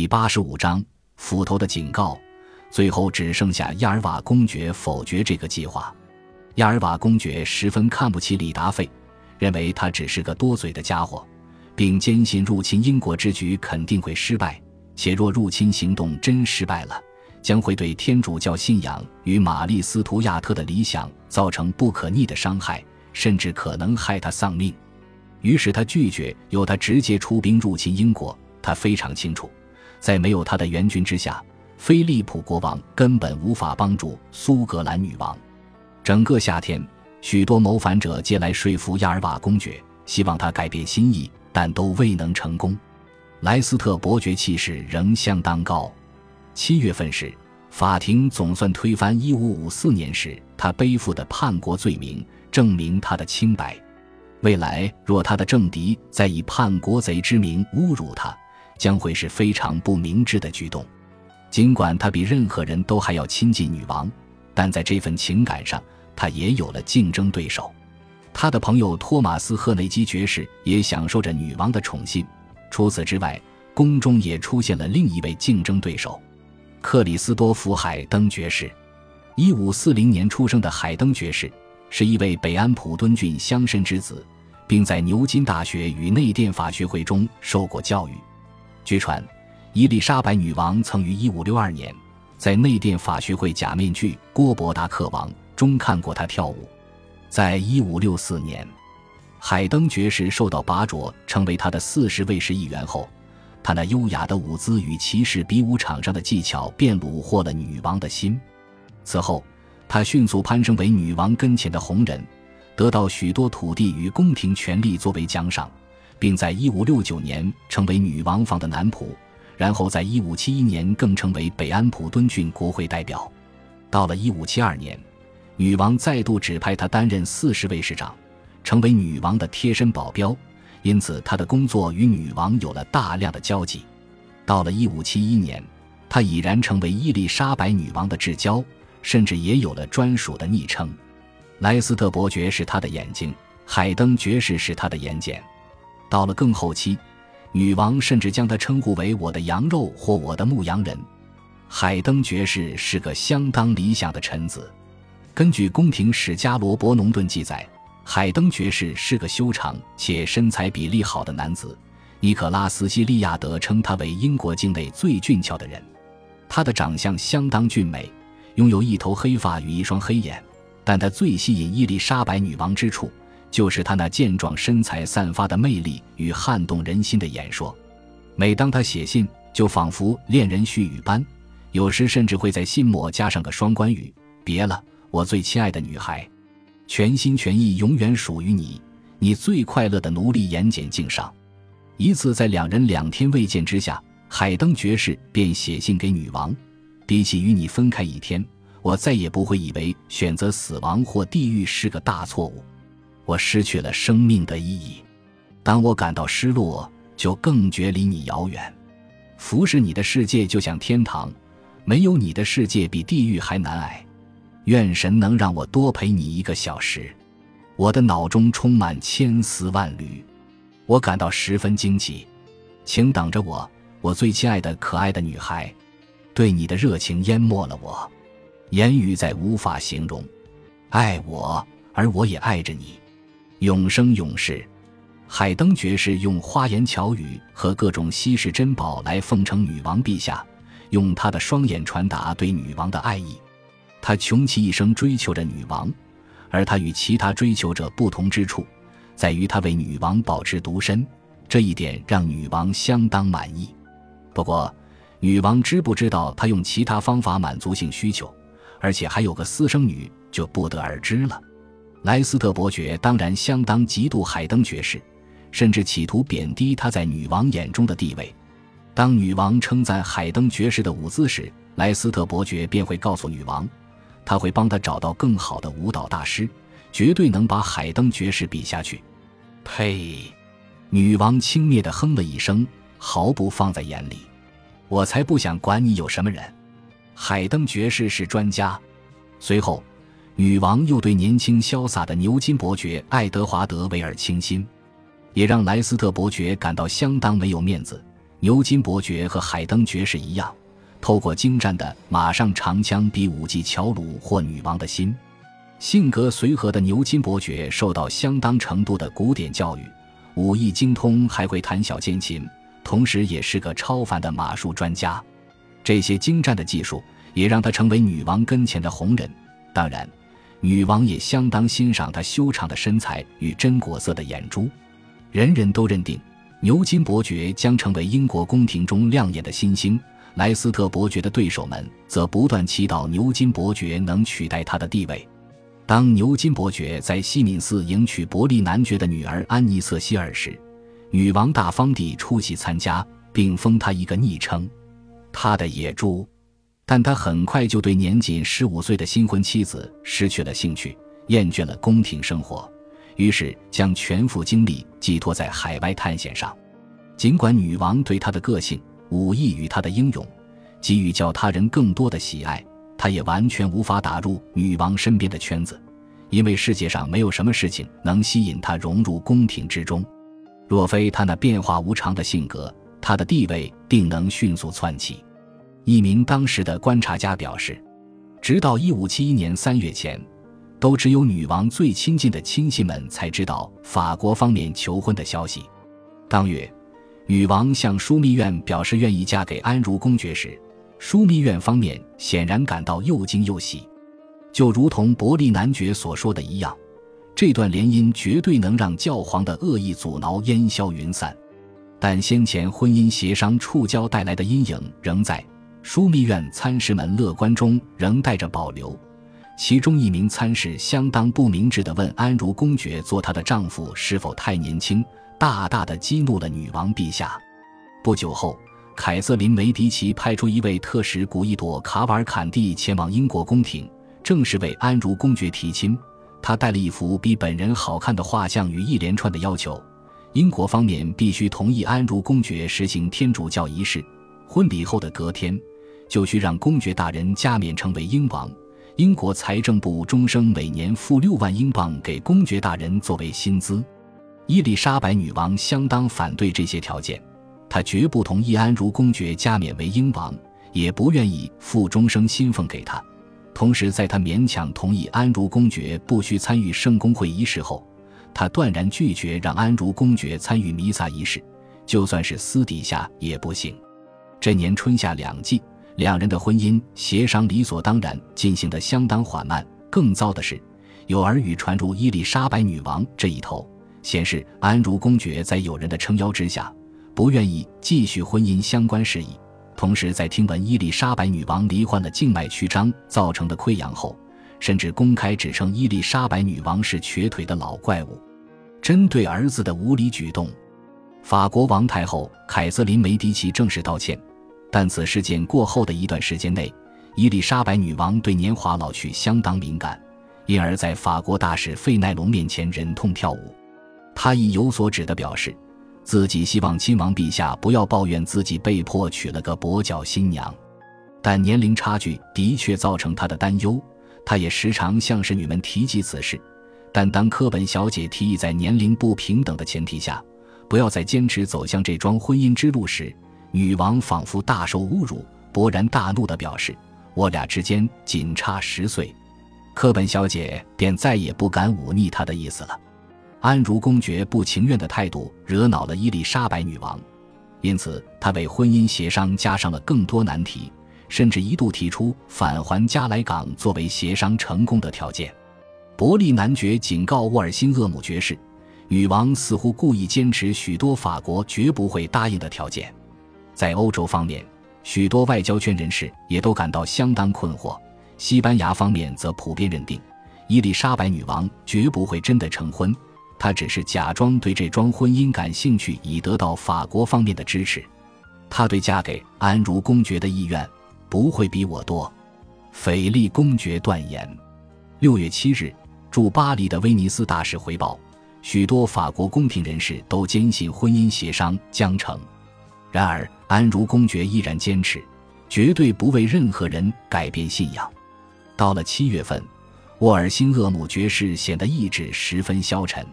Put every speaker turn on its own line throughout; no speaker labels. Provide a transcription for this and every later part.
第八十五章斧头的警告。最后只剩下亚尔瓦公爵否决这个计划。亚尔瓦公爵十分看不起李达费，认为他只是个多嘴的家伙，并坚信入侵英国之举肯定会失败，且若入侵行动真失败了，将会对天主教信仰与玛丽斯图亚特的理想造成不可逆的伤害，甚至可能害他丧命。于是他拒绝由他直接出兵入侵英国。他非常清楚，在没有他的援军之下。菲利普国王根本无法帮助苏格兰女王。整个夏天，许多谋反者借来说服亚尔瓦公爵，希望他改变心意，但都未能成功。莱斯特伯爵气势仍相当高。七月份时，法庭总算推翻1554年时他背负的叛国罪名，证明他的清白。未来若他的政敌再以叛国贼之名侮辱他，将会是非常不明智的举动。尽管他比任何人都还要亲近女王，但在这份情感上，他也有了竞争对手。他的朋友托马斯·赫内基爵士也享受着女王的宠信。除此之外，宫中也出现了另一位竞争对手——克里斯多夫·海登爵士。一五四零年出生的海登爵士是一位北安普敦郡乡绅之子，并在牛津大学与内殿法学会中受过教育。据传。伊丽莎白女王曾于1562年在内殿法学会假面具《郭伯达克王》中看过他跳舞。在1564年，海登爵士受到拔擢，成为他的四十卫士一员后，他那优雅的舞姿与骑士比武场上的技巧便虏获了女王的心。此后，他迅速攀升为女王跟前的红人，得到许多土地与宫廷权力作为奖赏，并在1569年成为女王房的男仆。然后，在一五七一年更成为北安普敦郡国会代表。到了一五七二年，女王再度指派他担任四十卫士长，成为女王的贴身保镖，因此他的工作与女王有了大量的交集。到了一五七一年，他已然成为伊丽莎白女王的至交，甚至也有了专属的昵称。莱斯特伯爵是他的眼睛，海登爵士是他的眼睑。到了更后期。女王甚至将他称呼为“我的羊肉”或“我的牧羊人”。海登爵士是个相当理想的臣子。根据宫廷史家罗伯农顿记载，海登爵士是个修长且身材比例好的男子。尼可拉斯·西利亚德称他为英国境内最俊俏的人。他的长相相当俊美，拥有一头黑发与一双黑眼。但他最吸引伊丽莎白女王之处。就是他那健壮身材散发的魅力与撼动人心的演说。每当他写信，就仿佛恋人絮语般，有时甚至会在信末加上个双关语：“别了，我最亲爱的女孩，全心全意永远属于你，你最快乐的奴隶言简敬上。”一次在两人两天未见之下，海登爵士便写信给女王：“比起与你分开一天，我再也不会以为选择死亡或地狱是个大错误。”我失去了生命的意义，当我感到失落，就更觉离你遥远。服侍你的世界就像天堂，没有你的世界比地狱还难挨。愿神能让我多陪你一个小时。我的脑中充满千丝万缕，我感到十分惊奇。请等着我，我最亲爱的可爱的女孩。对你的热情淹没了我，言语再无法形容。爱我，而我也爱着你。永生永世，海登爵士用花言巧语和各种稀世珍宝来奉承女王陛下，用他的双眼传达对女王的爱意。他穷其一生追求着女王，而他与其他追求者不同之处，在于他为女王保持独身，这一点让女王相当满意。不过，女王知不知道他用其他方法满足性需求，而且还有个私生女，就不得而知了。莱斯特伯爵当然相当嫉妒海登爵士，甚至企图贬低他在女王眼中的地位。当女王称赞海登爵士的舞姿时，莱斯特伯爵便会告诉女王，他会帮他找到更好的舞蹈大师，绝对能把海登爵士比下去。呸！女王轻蔑地哼了一声，毫不放在眼里。我才不想管你有什么人。海登爵士是专家。随后。女王又对年轻潇洒的牛津伯爵爱德华德·维尔倾心，也让莱斯特伯爵感到相当没有面子。牛津伯爵和海登爵士一样，透过精湛的马上长枪比武技巧虏获女王的心。性格随和的牛津伯爵受到相当程度的古典教育，武艺精通，还会弹小键琴，同时也是个超凡的马术专家。这些精湛的技术也让他成为女王跟前的红人。当然，女王也相当欣赏他修长的身材与真果色的眼珠。人人都认定牛津伯爵将成为英国宫廷中亮眼的新星。莱斯特伯爵的对手们则不断祈祷牛津伯爵能取代他的地位。当牛津伯爵在西敏寺迎娶伯利男爵的女儿安妮瑟希尔时，女王大方地出席参加，并封他一个昵称“他的野猪”。但他很快就对年仅十五岁的新婚妻子失去了兴趣，厌倦了宫廷生活，于是将全副精力寄托在海外探险上。尽管女王对他的个性、武艺与他的英勇给予较他人更多的喜爱。他也完全无法打入女王身边的圈子，因为世界上没有什么事情能吸引他融入宫廷之中。若非他那变化无常的性格，他的地位定能迅速窜起。一名当时的观察家表示，直到1571年3月前，都只有女王最亲近的亲信们才知道法国方面求婚的消息。当月，女王向枢密院表示愿意嫁给安茹公爵时。枢密院方面显然感到又惊又喜，就如同伯利男爵所说的一样，这段联姻绝对能让教皇的恶意阻挠烟消云散。但先前婚姻协商触礁带来的阴影仍在，枢密院参事们乐观中仍带着保留。其中一名参事相当不明智地问安茹公爵做她的丈夫是否太年轻，大大的激怒了女王陛下。不久后。凯瑟琳·梅迪奇派出一位特使古伊朵·卡瓦尔坎蒂前往英国宫廷，正式为安茹公爵提亲。他带了一幅比本人好看的画像与一连串的要求。英国方面必须同意安茹公爵实行天主教仪式。婚礼后的隔天，就需让公爵大人加冕成为英王。英国财政部终生每年付六万英镑给公爵大人作为薪资。伊丽莎白女王相当反对这些条件。她绝不同意安茹公爵加冕为英王，也不愿意付终生薪俸给他。同时，在他勉强同意安茹公爵不需参与圣公会仪式后，他断然拒绝让安茹公爵参与弥撒仪式，就算是私底下也不行。这年春夏两季，两人的婚姻协商理所当然进行得相当缓慢。更糟的是，有耳语传入伊丽莎白女王这一头，显示安茹公爵在友人的撑腰之下。不愿意继续婚姻相关事宜，同时在听闻伊丽莎白女王罹患了静脉曲张造成的溃疡后，甚至公开指称伊丽莎白女王是瘸腿的老怪物。针对儿子的无理举动，法国王太后凯瑟琳·梅迪奇正式道歉。但此事件过后的一段时间内，伊丽莎白女王对年华老去相当敏感，因而，在法国大使费奈隆面前忍痛跳舞。她意有所指地表示。自己希望亲王陛下不要抱怨自己被迫娶了个跛脚新娘，但年龄差距的确造成她的担忧。她也时常向侍女们提及此事，但当科本小姐提议在年龄不平等的前提下，不要再坚持走向这桩婚姻之路时，女王仿佛大受侮辱，勃然大怒地表示：“我俩之间仅差十岁。”科本小姐便再也不敢忤逆他的意思了。安茹公爵不情愿的态度惹恼了伊丽莎白女王，因此他为婚姻协商加上了更多难题，甚至一度提出返还加莱港作为协商成功的条件。伯利男爵警告沃尔辛厄姆爵士，女王似乎故意坚持许多法国绝不会答应的条件。在欧洲方面，许多外交圈人士也都感到相当困惑。西班牙方面则普遍认定，伊丽莎白女王绝不会真的成婚。她只是假装对这桩婚姻感兴趣，以得到法国方面的支持。她对嫁给安茹公爵的意愿不会比我多。斐利公爵断言。六月七日，驻巴黎的威尼斯大使回报，许多法国宫廷人士都坚信婚姻协商将成。然而，安茹公爵依然坚持，绝对不为任何人改变信仰。到了七月份，沃尔辛厄姆爵士显得意志十分消沉。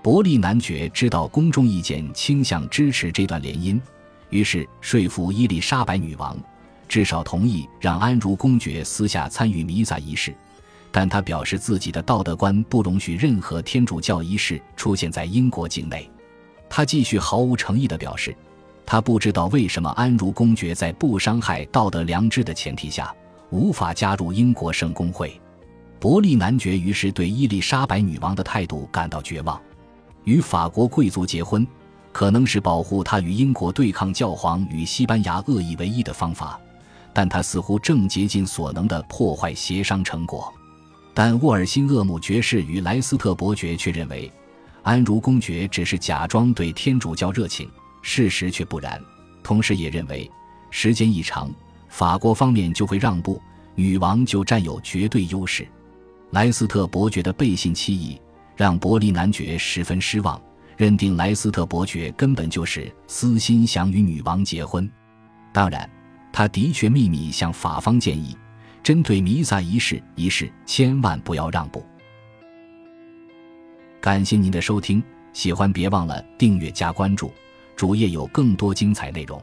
伯利男爵知道公众意见倾向支持这段联姻，于是说服伊丽莎白女王，至少同意让安茹公爵私下参与弥撒仪式。但他表示自己的道德观不容许任何天主教仪式出现在英国境内。他继续毫无诚意地表示，他不知道为什么安茹公爵在不伤害道德良知的前提下无法加入英国圣公会。伯利男爵于是对伊丽莎白女王的态度感到绝望。与法国贵族结婚，可能是保护他与英国对抗教皇与西班牙恶意唯一的方法，但他似乎正竭尽所能地破坏协商成果。但沃尔辛厄姆爵士与莱斯特伯爵却认为，安茹公爵只是假装对天主教热情，事实却不然。同时也认为，时间一长，法国方面就会让步，女王就占有绝对优势。莱斯特伯爵的背信弃义。让伯利男爵十分失望，认定莱斯特伯爵根本就是私心想与女王结婚。当然，他的确秘密向法方建议，针对弥撒仪式一事，千万不要让步。感谢您的收听，喜欢别忘了订阅加关注，主页有更多精彩内容。